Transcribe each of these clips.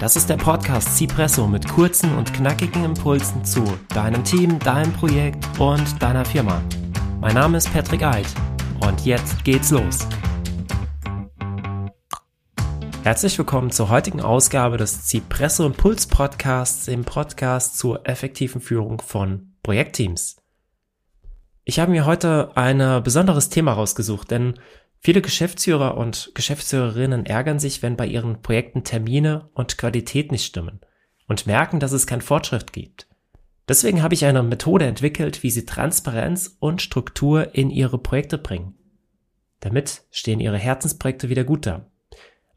Das ist der Podcast Cipresso mit kurzen und knackigen Impulsen zu deinem Team, deinem Projekt und deiner Firma. Mein Name ist Patrick Eid und jetzt geht's los. Herzlich willkommen zur heutigen Ausgabe des Cipresso Impuls Podcasts, dem Podcast zur effektiven Führung von Projektteams. Ich habe mir heute ein besonderes Thema rausgesucht, denn Viele Geschäftsführer und Geschäftsführerinnen ärgern sich, wenn bei ihren Projekten Termine und Qualität nicht stimmen und merken, dass es keinen Fortschritt gibt. Deswegen habe ich eine Methode entwickelt, wie sie Transparenz und Struktur in ihre Projekte bringen. Damit stehen ihre Herzensprojekte wieder gut da.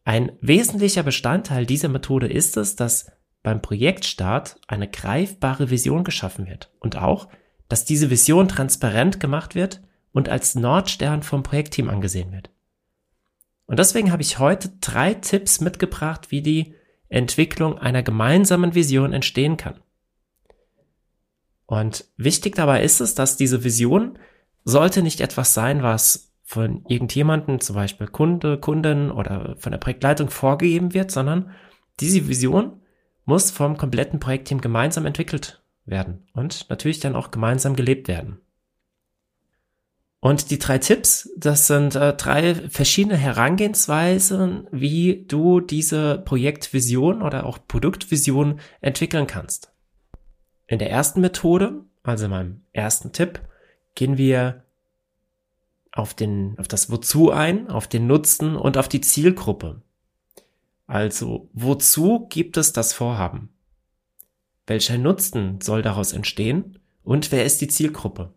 Ein wesentlicher Bestandteil dieser Methode ist es, dass beim Projektstart eine greifbare Vision geschaffen wird und auch, dass diese Vision transparent gemacht wird und als Nordstern vom Projektteam angesehen wird. Und deswegen habe ich heute drei Tipps mitgebracht, wie die Entwicklung einer gemeinsamen Vision entstehen kann. Und wichtig dabei ist es, dass diese Vision sollte nicht etwas sein, was von irgendjemanden, zum Beispiel Kunde, Kunden oder von der Projektleitung vorgegeben wird, sondern diese Vision muss vom kompletten Projektteam gemeinsam entwickelt werden und natürlich dann auch gemeinsam gelebt werden. Und die drei Tipps, das sind äh, drei verschiedene Herangehensweisen, wie du diese Projektvision oder auch Produktvision entwickeln kannst. In der ersten Methode, also meinem ersten Tipp, gehen wir auf den, auf das Wozu ein, auf den Nutzen und auf die Zielgruppe. Also, wozu gibt es das Vorhaben? Welcher Nutzen soll daraus entstehen? Und wer ist die Zielgruppe?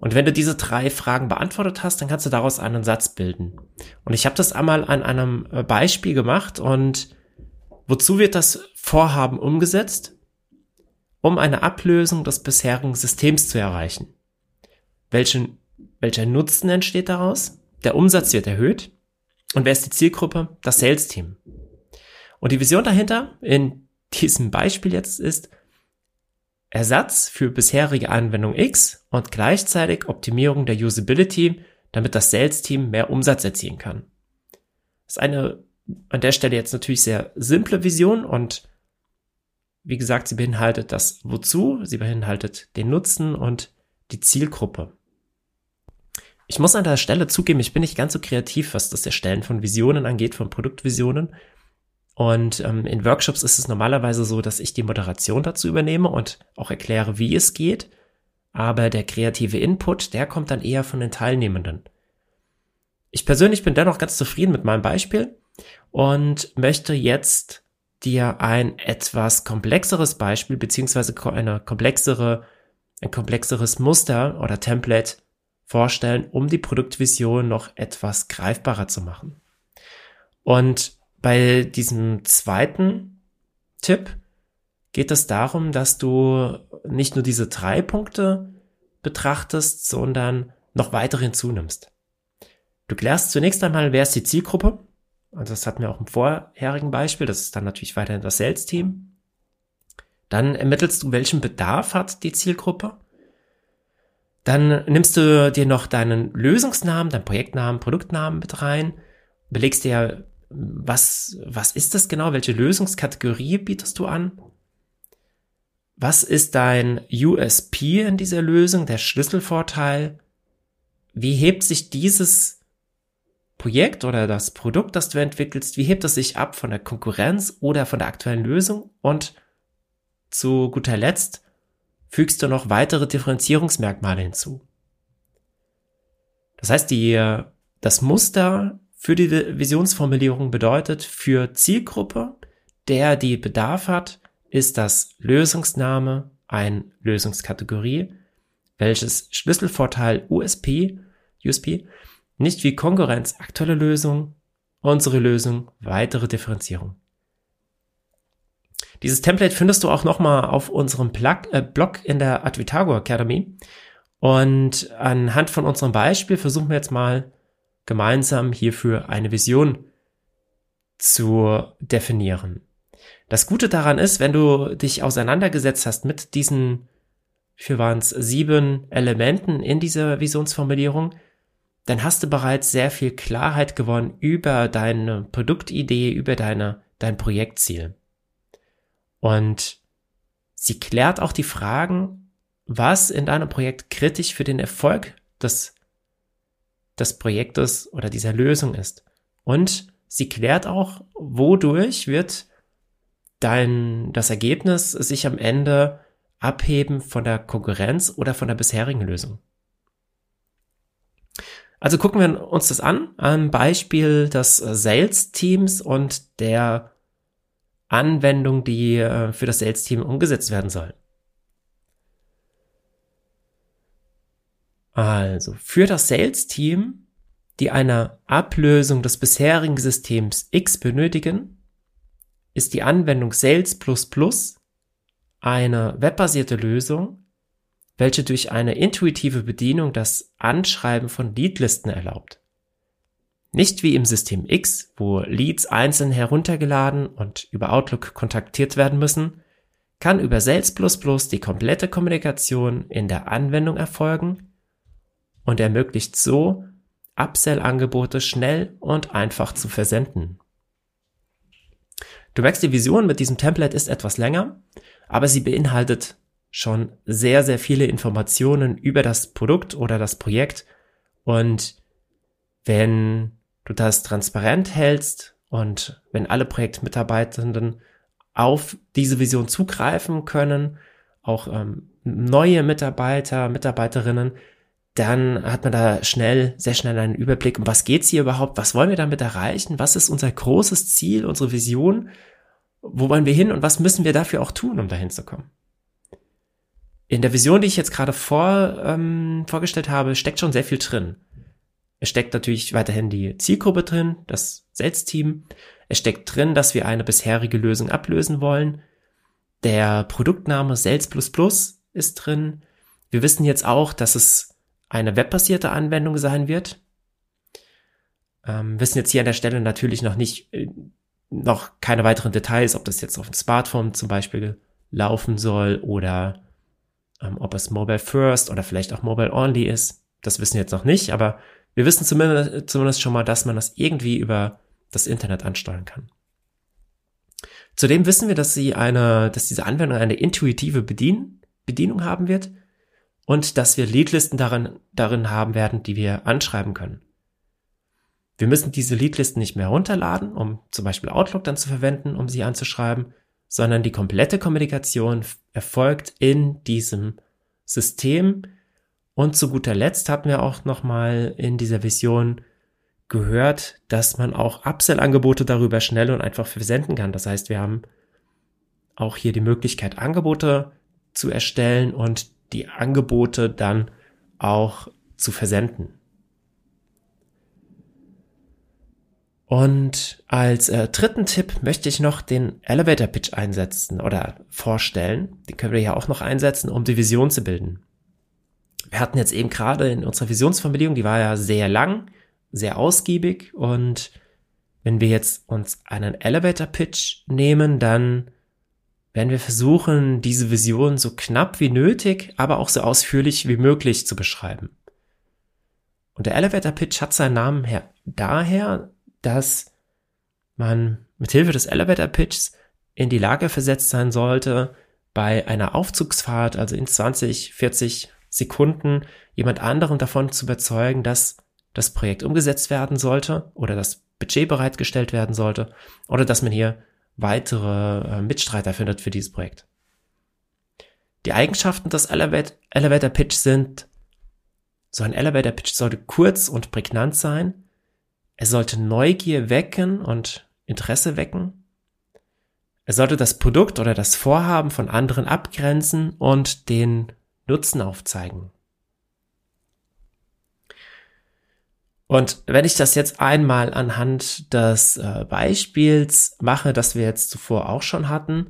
Und wenn du diese drei Fragen beantwortet hast, dann kannst du daraus einen Satz bilden. Und ich habe das einmal an einem äh, Beispiel gemacht und wozu wird das Vorhaben umgesetzt? Um eine Ablösung des bisherigen Systems zu erreichen. Welchen, welcher Nutzen entsteht daraus? Der Umsatz wird erhöht. Und wer ist die Zielgruppe? Das Sales-Team. Und die Vision dahinter in diesem Beispiel jetzt ist, Ersatz für bisherige Anwendung X und gleichzeitig Optimierung der Usability, damit das Sales-Team mehr Umsatz erzielen kann. Das ist eine an der Stelle jetzt natürlich sehr simple Vision und wie gesagt, sie beinhaltet das Wozu, sie beinhaltet den Nutzen und die Zielgruppe. Ich muss an der Stelle zugeben, ich bin nicht ganz so kreativ, was das Erstellen von Visionen angeht, von Produktvisionen. Und ähm, in Workshops ist es normalerweise so, dass ich die Moderation dazu übernehme und auch erkläre, wie es geht. Aber der kreative Input, der kommt dann eher von den Teilnehmenden. Ich persönlich bin dennoch ganz zufrieden mit meinem Beispiel und möchte jetzt dir ein etwas komplexeres Beispiel beziehungsweise eine komplexere, ein komplexeres Muster oder Template vorstellen, um die Produktvision noch etwas greifbarer zu machen. Und bei diesem zweiten Tipp geht es darum, dass du nicht nur diese drei Punkte betrachtest, sondern noch weitere hinzunimmst. Du klärst zunächst einmal, wer ist die Zielgruppe? Also das hatten wir auch im vorherigen Beispiel. Das ist dann natürlich weiterhin das Sales-Team. Dann ermittelst du, welchen Bedarf hat die Zielgruppe. Dann nimmst du dir noch deinen Lösungsnamen, deinen Projektnamen, Produktnamen mit rein. Belegst dir, was, was ist das genau? Welche Lösungskategorie bietest du an? Was ist dein USP in dieser Lösung, der Schlüsselvorteil? Wie hebt sich dieses Projekt oder das Produkt, das du entwickelst, wie hebt es sich ab von der Konkurrenz oder von der aktuellen Lösung? Und zu guter Letzt fügst du noch weitere Differenzierungsmerkmale hinzu. Das heißt, die, das Muster für die Visionsformulierung bedeutet für Zielgruppe, der die Bedarf hat, ist das Lösungsname ein Lösungskategorie, welches Schlüsselvorteil USP, USP nicht wie Konkurrenz aktuelle Lösung, unsere Lösung, weitere Differenzierung. Dieses Template findest du auch nochmal auf unserem Plug, äh, Blog in der Advitago Academy. Und anhand von unserem Beispiel versuchen wir jetzt mal gemeinsam hierfür eine Vision zu definieren. Das Gute daran ist, wenn du dich auseinandergesetzt hast mit diesen, viel waren es, sieben Elementen in dieser Visionsformulierung, dann hast du bereits sehr viel Klarheit gewonnen über deine Produktidee, über deine dein Projektziel. Und sie klärt auch die Fragen, was in deinem Projekt kritisch für den Erfolg des, des Projektes oder dieser Lösung ist. Und sie klärt auch, wodurch wird dein, das Ergebnis sich am Ende abheben von der Konkurrenz oder von der bisherigen Lösung. Also gucken wir uns das an, am Beispiel des Sales-Teams und der Anwendung, die äh, für das Sales-Team umgesetzt werden soll. Also, für das Sales-Team, die eine Ablösung des bisherigen Systems X benötigen, ist die Anwendung Sales eine webbasierte Lösung, welche durch eine intuitive Bedienung das Anschreiben von Leadlisten erlaubt. Nicht wie im System X, wo Leads einzeln heruntergeladen und über Outlook kontaktiert werden müssen, kann über Sales die komplette Kommunikation in der Anwendung erfolgen und ermöglicht so, Upsell-Angebote schnell und einfach zu versenden. Du merkst, die Vision mit diesem Template ist etwas länger, aber sie beinhaltet schon sehr, sehr viele Informationen über das Produkt oder das Projekt. Und wenn du das transparent hältst und wenn alle Projektmitarbeitenden auf diese Vision zugreifen können, auch ähm, neue Mitarbeiter, Mitarbeiterinnen, dann hat man da schnell, sehr schnell einen Überblick, um was geht's hier überhaupt, was wollen wir damit erreichen, was ist unser großes Ziel, unsere Vision, wo wollen wir hin und was müssen wir dafür auch tun, um dahin zu kommen. In der Vision, die ich jetzt gerade vor, ähm, vorgestellt habe, steckt schon sehr viel drin. Es steckt natürlich weiterhin die Zielgruppe drin, das Sales-Team. Es steckt drin, dass wir eine bisherige Lösung ablösen wollen. Der Produktname Sales ist drin. Wir wissen jetzt auch, dass es eine webbasierte Anwendung sein wird. Ähm, wissen jetzt hier an der Stelle natürlich noch nicht, äh, noch keine weiteren Details, ob das jetzt auf dem Smartphone zum Beispiel laufen soll oder ähm, ob es Mobile First oder vielleicht auch Mobile Only ist. Das wissen wir jetzt noch nicht, aber wir wissen zumindest, zumindest schon mal, dass man das irgendwie über das Internet ansteuern kann. Zudem wissen wir, dass sie eine, dass diese Anwendung eine intuitive Bedien Bedienung haben wird und dass wir Leadlisten darin, darin haben werden, die wir anschreiben können. Wir müssen diese Leadlisten nicht mehr herunterladen, um zum Beispiel Outlook dann zu verwenden, um sie anzuschreiben, sondern die komplette Kommunikation erfolgt in diesem System. Und zu guter Letzt hatten wir auch nochmal in dieser Vision gehört, dass man auch Upsell-Angebote darüber schnell und einfach versenden kann. Das heißt, wir haben auch hier die Möglichkeit, Angebote zu erstellen und die Angebote dann auch zu versenden. Und als äh, dritten Tipp möchte ich noch den Elevator Pitch einsetzen oder vorstellen. Den können wir ja auch noch einsetzen, um die Vision zu bilden. Wir hatten jetzt eben gerade in unserer Visionsformulierung, die war ja sehr lang, sehr ausgiebig und wenn wir jetzt uns einen Elevator Pitch nehmen, dann werden wir versuchen, diese Vision so knapp wie nötig, aber auch so ausführlich wie möglich zu beschreiben. Und der Elevator Pitch hat seinen Namen her daher, dass man mit Hilfe des Elevator Pitches in die Lage versetzt sein sollte, bei einer Aufzugsfahrt, also in 20, 40 Sekunden, jemand anderen davon zu überzeugen, dass das Projekt umgesetzt werden sollte oder das Budget bereitgestellt werden sollte oder dass man hier weitere äh, Mitstreiter findet für dieses Projekt. Die Eigenschaften des Elevator, Elevator Pitch sind, so ein Elevator Pitch sollte kurz und prägnant sein. Er sollte Neugier wecken und Interesse wecken. Er sollte das Produkt oder das Vorhaben von anderen abgrenzen und den Nutzen aufzeigen. Und wenn ich das jetzt einmal anhand des äh, Beispiels mache, das wir jetzt zuvor auch schon hatten,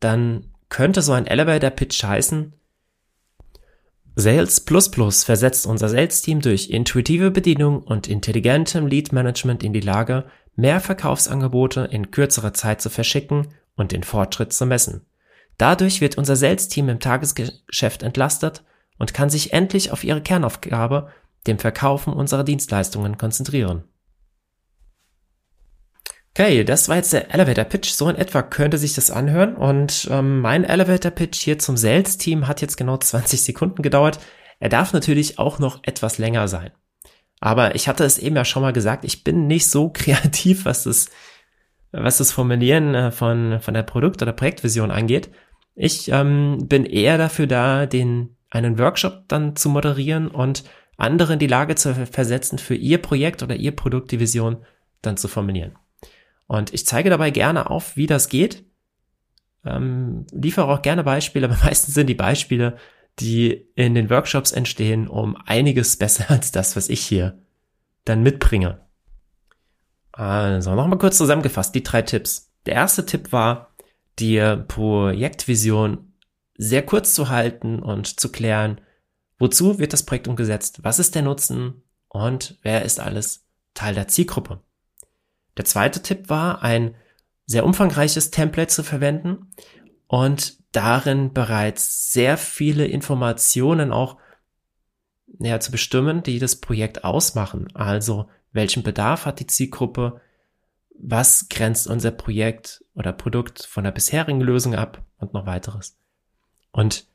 dann könnte so ein Elevator Pitch heißen, Sales Plus Plus versetzt unser Sales-Team durch intuitive Bedienung und intelligentem Lead-Management in die Lage, mehr Verkaufsangebote in kürzerer Zeit zu verschicken und den Fortschritt zu messen. Dadurch wird unser Sales-Team im Tagesgeschäft entlastet und kann sich endlich auf ihre Kernaufgabe dem Verkaufen unserer Dienstleistungen konzentrieren. Okay, das war jetzt der Elevator Pitch. So in etwa könnte sich das anhören. Und ähm, mein Elevator Pitch hier zum Sales Team hat jetzt genau 20 Sekunden gedauert. Er darf natürlich auch noch etwas länger sein. Aber ich hatte es eben ja schon mal gesagt, ich bin nicht so kreativ, was das, was das Formulieren äh, von, von der Produkt- oder Projektvision angeht. Ich ähm, bin eher dafür da, den einen Workshop dann zu moderieren und andere in die Lage zu versetzen, für ihr Projekt oder ihr Produkt die Vision dann zu formulieren. Und ich zeige dabei gerne auf, wie das geht. Ähm, liefere auch gerne Beispiele, aber meistens sind die Beispiele, die in den Workshops entstehen, um einiges besser als das, was ich hier dann mitbringe. Also nochmal kurz zusammengefasst, die drei Tipps. Der erste Tipp war, die Projektvision sehr kurz zu halten und zu klären, wozu wird das Projekt umgesetzt, was ist der Nutzen und wer ist alles Teil der Zielgruppe. Der zweite Tipp war, ein sehr umfangreiches Template zu verwenden und darin bereits sehr viele Informationen auch ja, zu bestimmen, die das Projekt ausmachen. Also welchen Bedarf hat die Zielgruppe, was grenzt unser Projekt oder Produkt von der bisherigen Lösung ab und noch weiteres. Und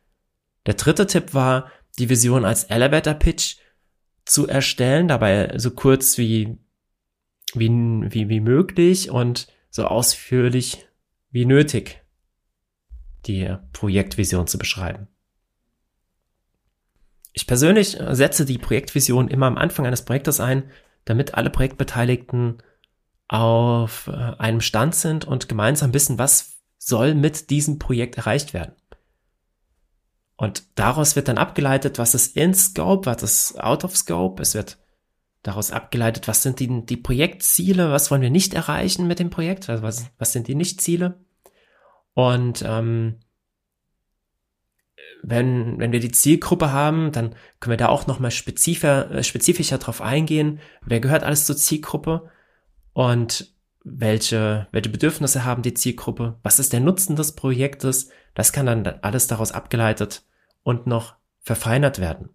der dritte Tipp war, die Vision als Elevator Pitch zu erstellen, dabei so kurz wie, wie, wie, wie möglich und so ausführlich wie nötig die Projektvision zu beschreiben. Ich persönlich setze die Projektvision immer am Anfang eines Projektes ein, damit alle Projektbeteiligten auf äh, einem Stand sind und gemeinsam wissen, was soll mit diesem Projekt erreicht werden. Und daraus wird dann abgeleitet, was ist in Scope, was ist out of Scope. Es wird daraus abgeleitet, was sind die, die Projektziele, was wollen wir nicht erreichen mit dem Projekt, also was, was sind die Nichtziele. Und ähm, wenn, wenn wir die Zielgruppe haben, dann können wir da auch nochmal spezifischer, äh, spezifischer drauf eingehen, wer gehört alles zur Zielgruppe und welche, welche Bedürfnisse haben die Zielgruppe, was ist der Nutzen des Projektes, das kann dann alles daraus abgeleitet und noch verfeinert werden.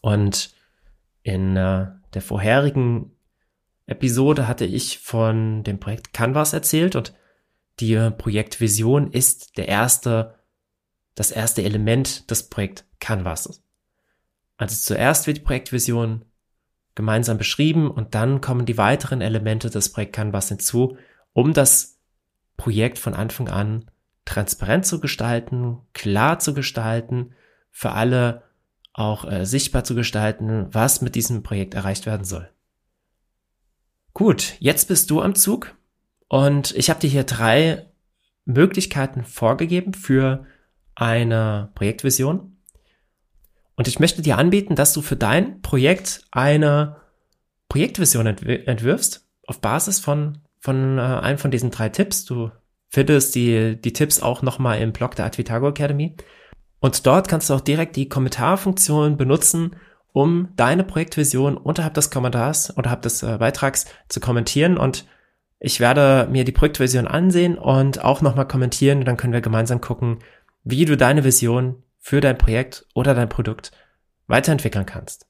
Und in äh, der vorherigen Episode hatte ich von dem Projekt Canvas erzählt und die Projektvision ist der erste, das erste Element des Projekt Canvas. Also zuerst wird die Projektvision gemeinsam beschrieben und dann kommen die weiteren Elemente des Projekt Canvas hinzu, um das Projekt von Anfang an transparent zu gestalten, klar zu gestalten, für alle auch äh, sichtbar zu gestalten, was mit diesem Projekt erreicht werden soll. Gut, jetzt bist du am Zug und ich habe dir hier drei Möglichkeiten vorgegeben für eine Projektvision. Und ich möchte dir anbieten, dass du für dein Projekt eine Projektvision entwirfst auf Basis von, von äh, einem von diesen drei Tipps. Du findest die, die Tipps auch nochmal im Blog der Advitago Academy. Und dort kannst du auch direkt die Kommentarfunktion benutzen, um deine Projektvision unterhalb des Kommentars, unterhalb des äh, Beitrags zu kommentieren und ich werde mir die Projektversion ansehen und auch nochmal kommentieren dann können wir gemeinsam gucken, wie du deine Vision für dein Projekt oder dein Produkt weiterentwickeln kannst.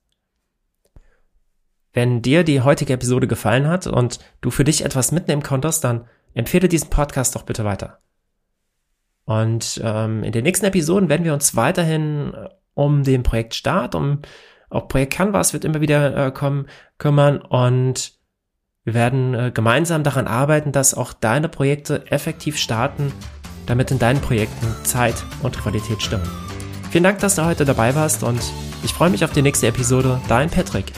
Wenn dir die heutige Episode gefallen hat und du für dich etwas mitnehmen konntest, dann empfehle diesen Podcast doch bitte weiter. Und ähm, in den nächsten Episoden werden wir uns weiterhin äh, um den Projektstart, um auch Projekt Canvas wird immer wieder äh, kommen, kümmern und wir werden äh, gemeinsam daran arbeiten, dass auch deine Projekte effektiv starten, damit in deinen Projekten Zeit und Qualität stimmen. Vielen Dank, dass du heute dabei warst und ich freue mich auf die nächste Episode. Dein Patrick.